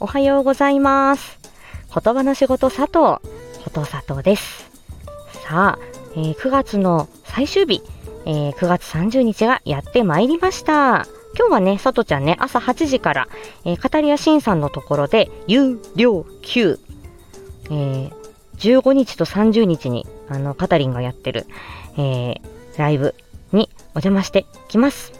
おはようございます。言葉の仕事佐藤、こと佐藤です。さあ、えー9月の最終日、えー9月30日がやってまいりました。今日はね、佐藤ちゃんね、朝8時から、えー、カタリアシンさんのところで、有料級、えー15日と30日に、あの、カタリンがやってる、えーライブにお邪魔してきます。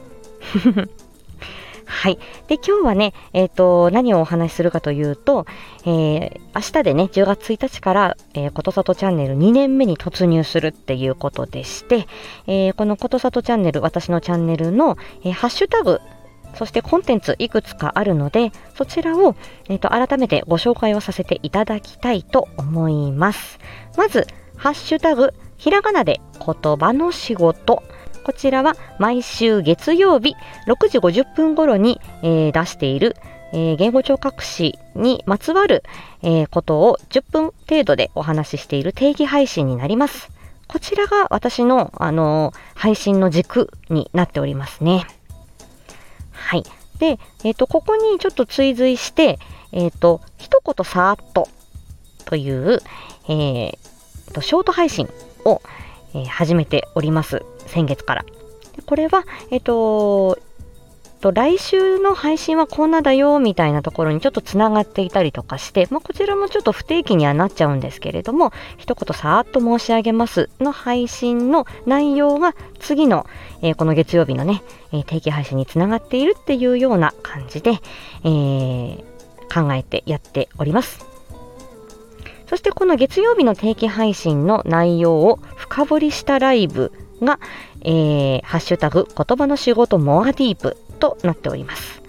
はい。で、今日はね、えっ、と、何をお話しするかというと、えー明日でね、10月1日から、えー、ことさとチャンネル2年目に突入するっていうことでして、えーこのことさとチャンネル、私のチャンネルの、えハッシュタグ、そしてコンテンツいくつかあるので、そちらを、えーと改めてご紹介をさせていただきたいと思います。まず、ハッシュタグ、ひらがなで言葉の仕事。こちらは毎週月曜日6時50分頃に、えー出している、えー言語聴覚士にまつわる、えーことを10分程度でお話ししている定義配信になります。こちらが私の、あの配信の軸になっておりますね。はい。で、えっ、と、ここにちょっと追随して、えっ、と、一言さーっとという、えーと、ショート配信を、えー始めております。先月から。これは、えっ、と来週の配信はこんなだよみたいなところにちょっとつながっていたりとかして、まあ、こちらもちょっと不定期にはなっちゃうんですけれども一言さーっと申し上げますの配信の内容が次の、えーこの月曜日のね、えー定期配信につながっているっていうような感じで、えー考えてやっております。そしてこの月曜日の定期配信の内容を深掘りしたライブが、えーハッシュタグ言葉の仕事モアディープとなっております。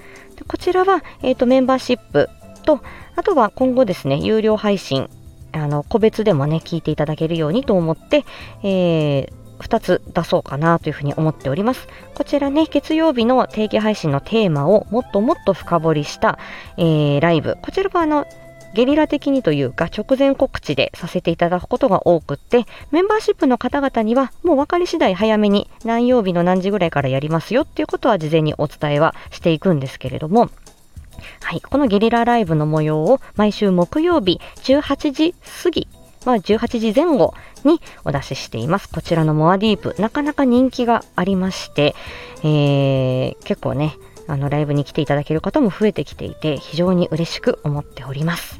こちらは、えーとメンバーシップと、あとは今後ですね、有料配信、あの個別でもね、聞いていただけるようにと思って、え2つ出そうかなというふうに思っております。こちらね、月曜日の定期配信のテーマをもっともっと深掘りした、えーライブ。こちらはあの、ゲリラ的にというか直前告知でさせていただくことが多くってメンバーシップの方々にはもう分かり次第早めに何曜日の何時ぐらいからやりますよっていうことは事前にお伝えはしていくんですけれどもはい、このゲリラライブの模様を毎週木曜日18時過ぎまあ、18時前後にお出ししています。こちらのモアディープ、なかなか人気がありまして、えー結構ね、あのライブに来ていただける方も増えてきていて、非常に嬉しく思っております。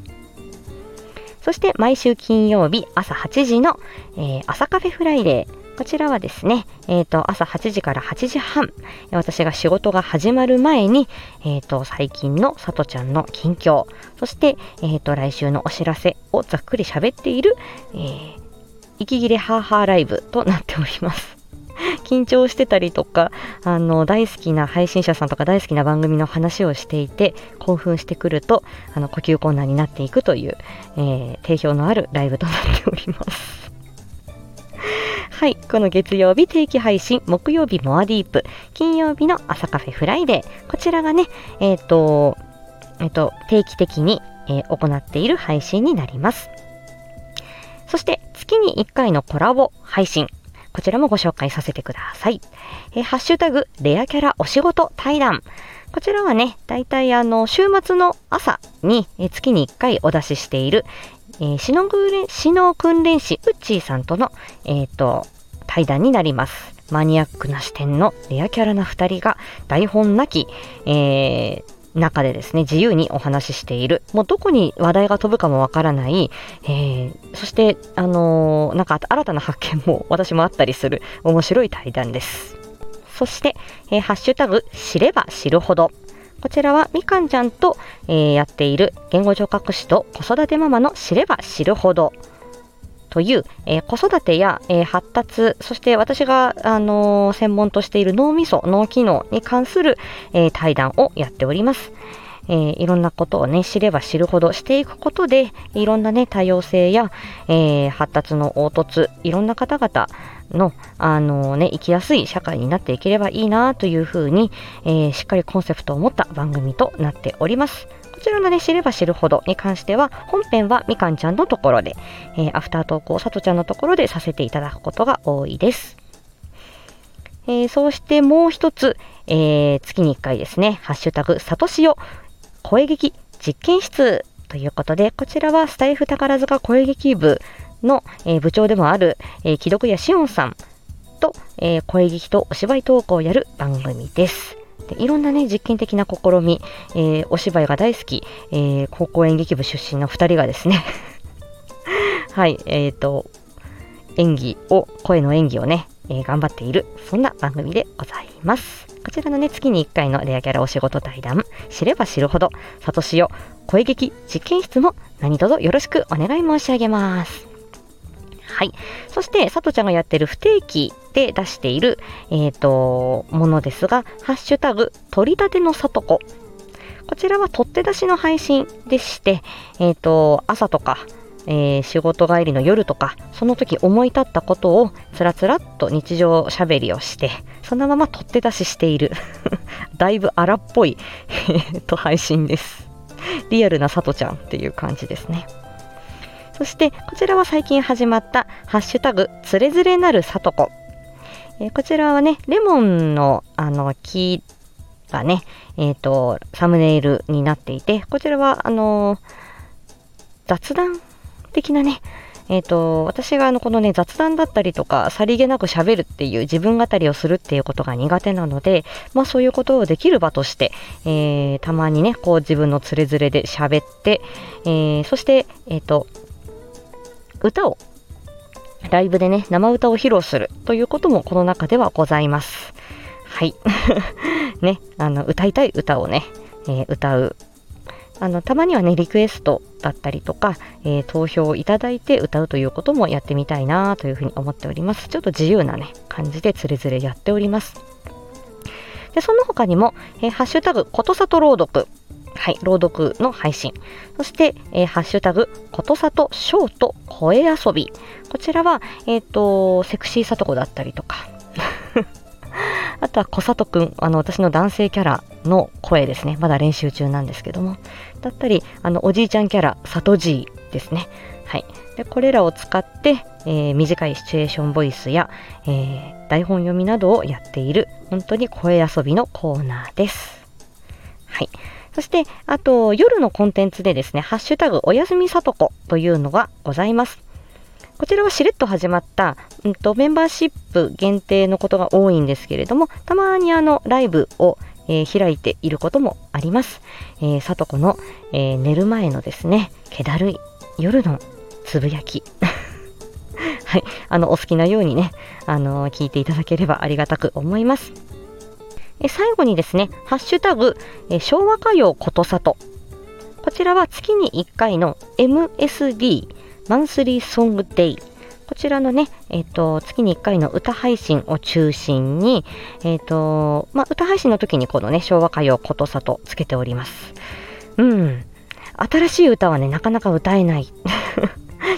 そして毎週金曜日朝8時の、えー朝カフェフライデー。こちらはですね、えっ、と、朝8時から8時半、私が仕事が始まる前に、えっ、と、最近のさとちゃんの近況、そして、えっ、と、来週のお知らせをざっくり喋っている、えー息切れハーハーライブとなっております。緊張してたりとか、あの、大好きな配信者さんとか大好きな番組の話をしていて、興奮してくると、あの、呼吸困難になっていくという、えー定評のあるライブとなっております。はい。この月曜日定期配信、木曜日モアディープ、金曜日の朝カフェフライデー。こちらがね、えっ、と、えっ、と、定期的に、えー行っている配信になります。そして、月に1回のコラボ配信。こちらもご紹介させてください。えーハッシュタグ、レアキャラお仕事対談。こちらはね、だいたいあの、週末の朝に、えー月に1回お出ししている、えー、シノ訓練シノ訓練士ウッチーさんとの、えっ、と、対談になります。マニアックな視点のレアキャラな2人が台本なき、えー中でですね、自由にお話ししている。もうどこに話題が飛ぶかもわからない、えーそして、あのーなんか新たな発見も私もあったりする面白い対談です。そして、えーハッシュタグ、知れば知るほど。こちらはみかんちゃんと、えーやっている言語聴覚士と子育てママの知れば知るほどという、えー子育てや、えー発達、そして私が、あのー専門としている脳みそ、脳機能に関する、えー対談をやっております。えーいろんなことをね、知れば知るほどしていくことで、いろんなね、多様性や、えー発達の凹凸、いろんな方々の、あのね、生きやすい社会になっていければいいなというふうに、えーしっかりコンセプトを持った番組となっております。こちらのね、知れば知るほどに関しては、本編はみかんちゃんのところで、えーアフタートークをさとちゃんのところでさせていただくことが多いです。えーそうしてもう一つ、えー月に1回ですね、ハッシュタグ、さとしお、声劇実験室ということで、こちらはスタイフ宝塚声劇部の、えー、部長でもある、えー、木戸谷しおんさんと、えー、声劇とお芝居投稿をやる番組です。いろんなね、実験的な試み、えー、お芝居が大好き、えー、高校演劇部出身の2人がですね はい、えっ、ー、と、演技を、声の演技をね、えー、頑張っている、そんな番組でございます。こちらのね、月に1回のレアキャラお仕事対談、知れば知るほど、サトシよ、声劇実験室も何卒よろしくお願い申し上げます。はい。そして、さとちゃんがやってる不定期で出している、えっ、ー、と、ものですが、ハッシュタグ、取り立てのさとこ。こちらは取って出しの配信でして、えっ、ー、と、朝とか、えー、仕事帰りの夜とか、その時思い立ったことをつらつらっと日常しゃべりをして、そのまま取って出ししている だいぶ荒っぽいと配信です。リアルなさとちゃんっていう感じですね。そして、こちらは最近始まった、ハッシュタグ、つれづれなるさとこ。えー、こちらはね、レモンの、あの、木がね、えっ、ー、と、サムネイルになっていて、こちらは、あのー、雑談的なね、え、ー、と、私があの、このね、雑談だったりとか、さりげなく喋るっていう自分語りをするっていうことが苦手なので、まあそういうことをできる場として、えー、たまにね、こう自分のつれづれで喋って、えー、そして、えっ、と、歌を、ライブでね、生歌を披露するということもこの中ではございます。はい。ね、あの、歌いたい歌をね、えー、歌うあのたまにはねリクエストだったりとか、えー、投票をいただいて歌うということもやってみたいなというふうに思っておりますちょっと自由なね感じでつれづれやっておりますでその他にも、えー、ハッシュタグことさと朗読はい、朗読の配信。そして、えー、ハッシュタグ、ことさとショート声遊び。こちらは、えっ、ー、と、セクシーさとこだったりとか、あとは小里くん、あの、私の男性キャラの声ですね。まだ練習中なんですけども。だったり、あの、おじいちゃんキャラ、里じいですね。はい。で、これらを使って、えー、短いシチュエーションボイスや、えー、台本読みなどをやっている、本当に声遊びのコーナーです。はい。そして、あと、夜のコンテンツでですね、ハッシュタグ、おやすみさとこというのがございます。こちらはしれっと始まった、うんと、メンバーシップ限定のことが多いんですけれども、たまにあの、ライブを、えー、開いていることもあります。えー、さとこの、えー、寝る前のですね、気だるい夜のつぶやき。はい、あの、お好きなようにね、あの聞いていただければありがたく思います。え最後にですね、ハッシュタグ、え昭和歌謡ことさと。こちらは月に1回の MSD、マンスリーソングデイ。こちらのね、え、ー、と、月に1回の歌配信を中心に、えっ、ー、と、まあ、歌配信の時にこのね、昭和歌謡ことさとつけております。うん。新しい歌はね、なかなか歌えない。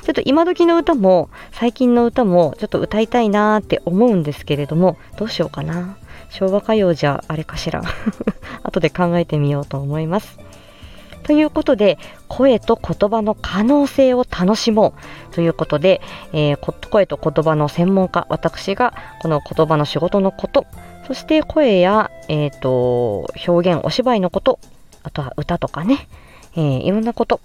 ちょっと今時の歌も、最近の歌も、ちょっと歌いたいなーって思うんですけれども、どうしようかな。昭和歌謡じゃあれかしら。後で考えてみようと思います。ということで、声と言葉の可能性を楽しもうということで、えー、声と言葉の専門家、私がこの言葉の仕事のこと、そして声や、えーと、表現、お芝居のこと、あとは歌とかね、えー、いろんなこと、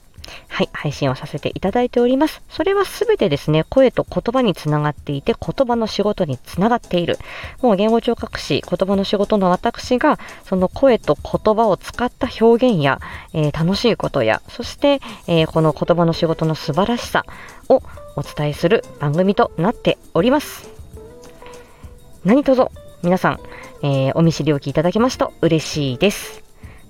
はい、配信をさせていただいております。それはすべてですね、声と言葉につながっていて、言葉の仕事につながっている。もう言語聴覚士、言葉の仕事の私が、その声と言葉を使った表現や、えー、楽しいことや、そして、えー、この言葉の仕事の素晴らしさをお伝えする番組となっております。何卒、皆さん、えー、お見知りおきいただけますと嬉しいです。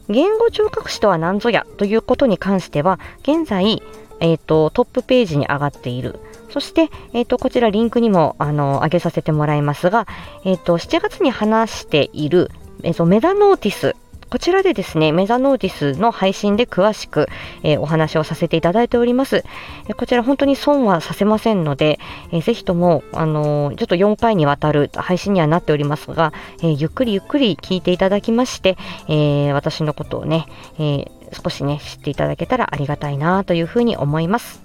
言語聴覚士とは何ぞやということに関しては、現在、え、ー、と、トップページに上がっている。そして、え、ー、と、こちらリンクにも、あの、上げさせてもらいますが、え、ー、と、7月に話している、えっ、と、メダノーティスこちらでですね、メザノーティスの配信で詳しく、えー、お話をさせていただいております。え、こちら本当に損はさせませんので、えー、ぜひとも、あのちょっと4回にわたる配信にはなっておりますが、えゆっくりゆっくり聞いていただきまして、え私のことをね、え少しね、知っていただけたらありがたいなというふうに思います。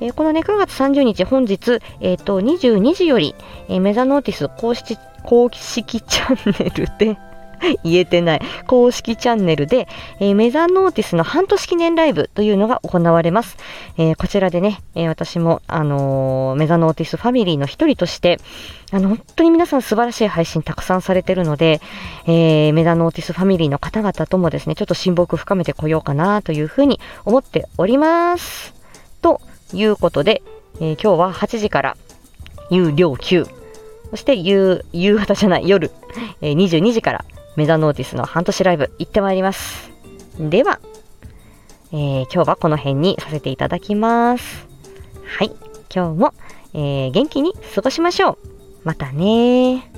えこのね、9月30日、本日、えっ、と、22時より、えメザノーティス公式公式チャンネルで 言えてない公式チャンネルで、えー、メザノーティスの半年記念ライブというのが行われます。えー、こちらでね、えー、私も、あのメザノーティスファミリーの一人として、あの、本当に皆さん素晴らしい配信たくさんされてるので、えメザノーティスファミリーの方々ともですね、ちょっと親睦深めてこようかなというふうに思っております。ということで、え今日は8時から有料級、そして夕夕方じゃない夜、え22時からメザノーティスの半年ライブ行ってまいります。では、えー、今日はこの辺にさせていただきます。はい。今日も、えー、元気に過ごしましょう。またね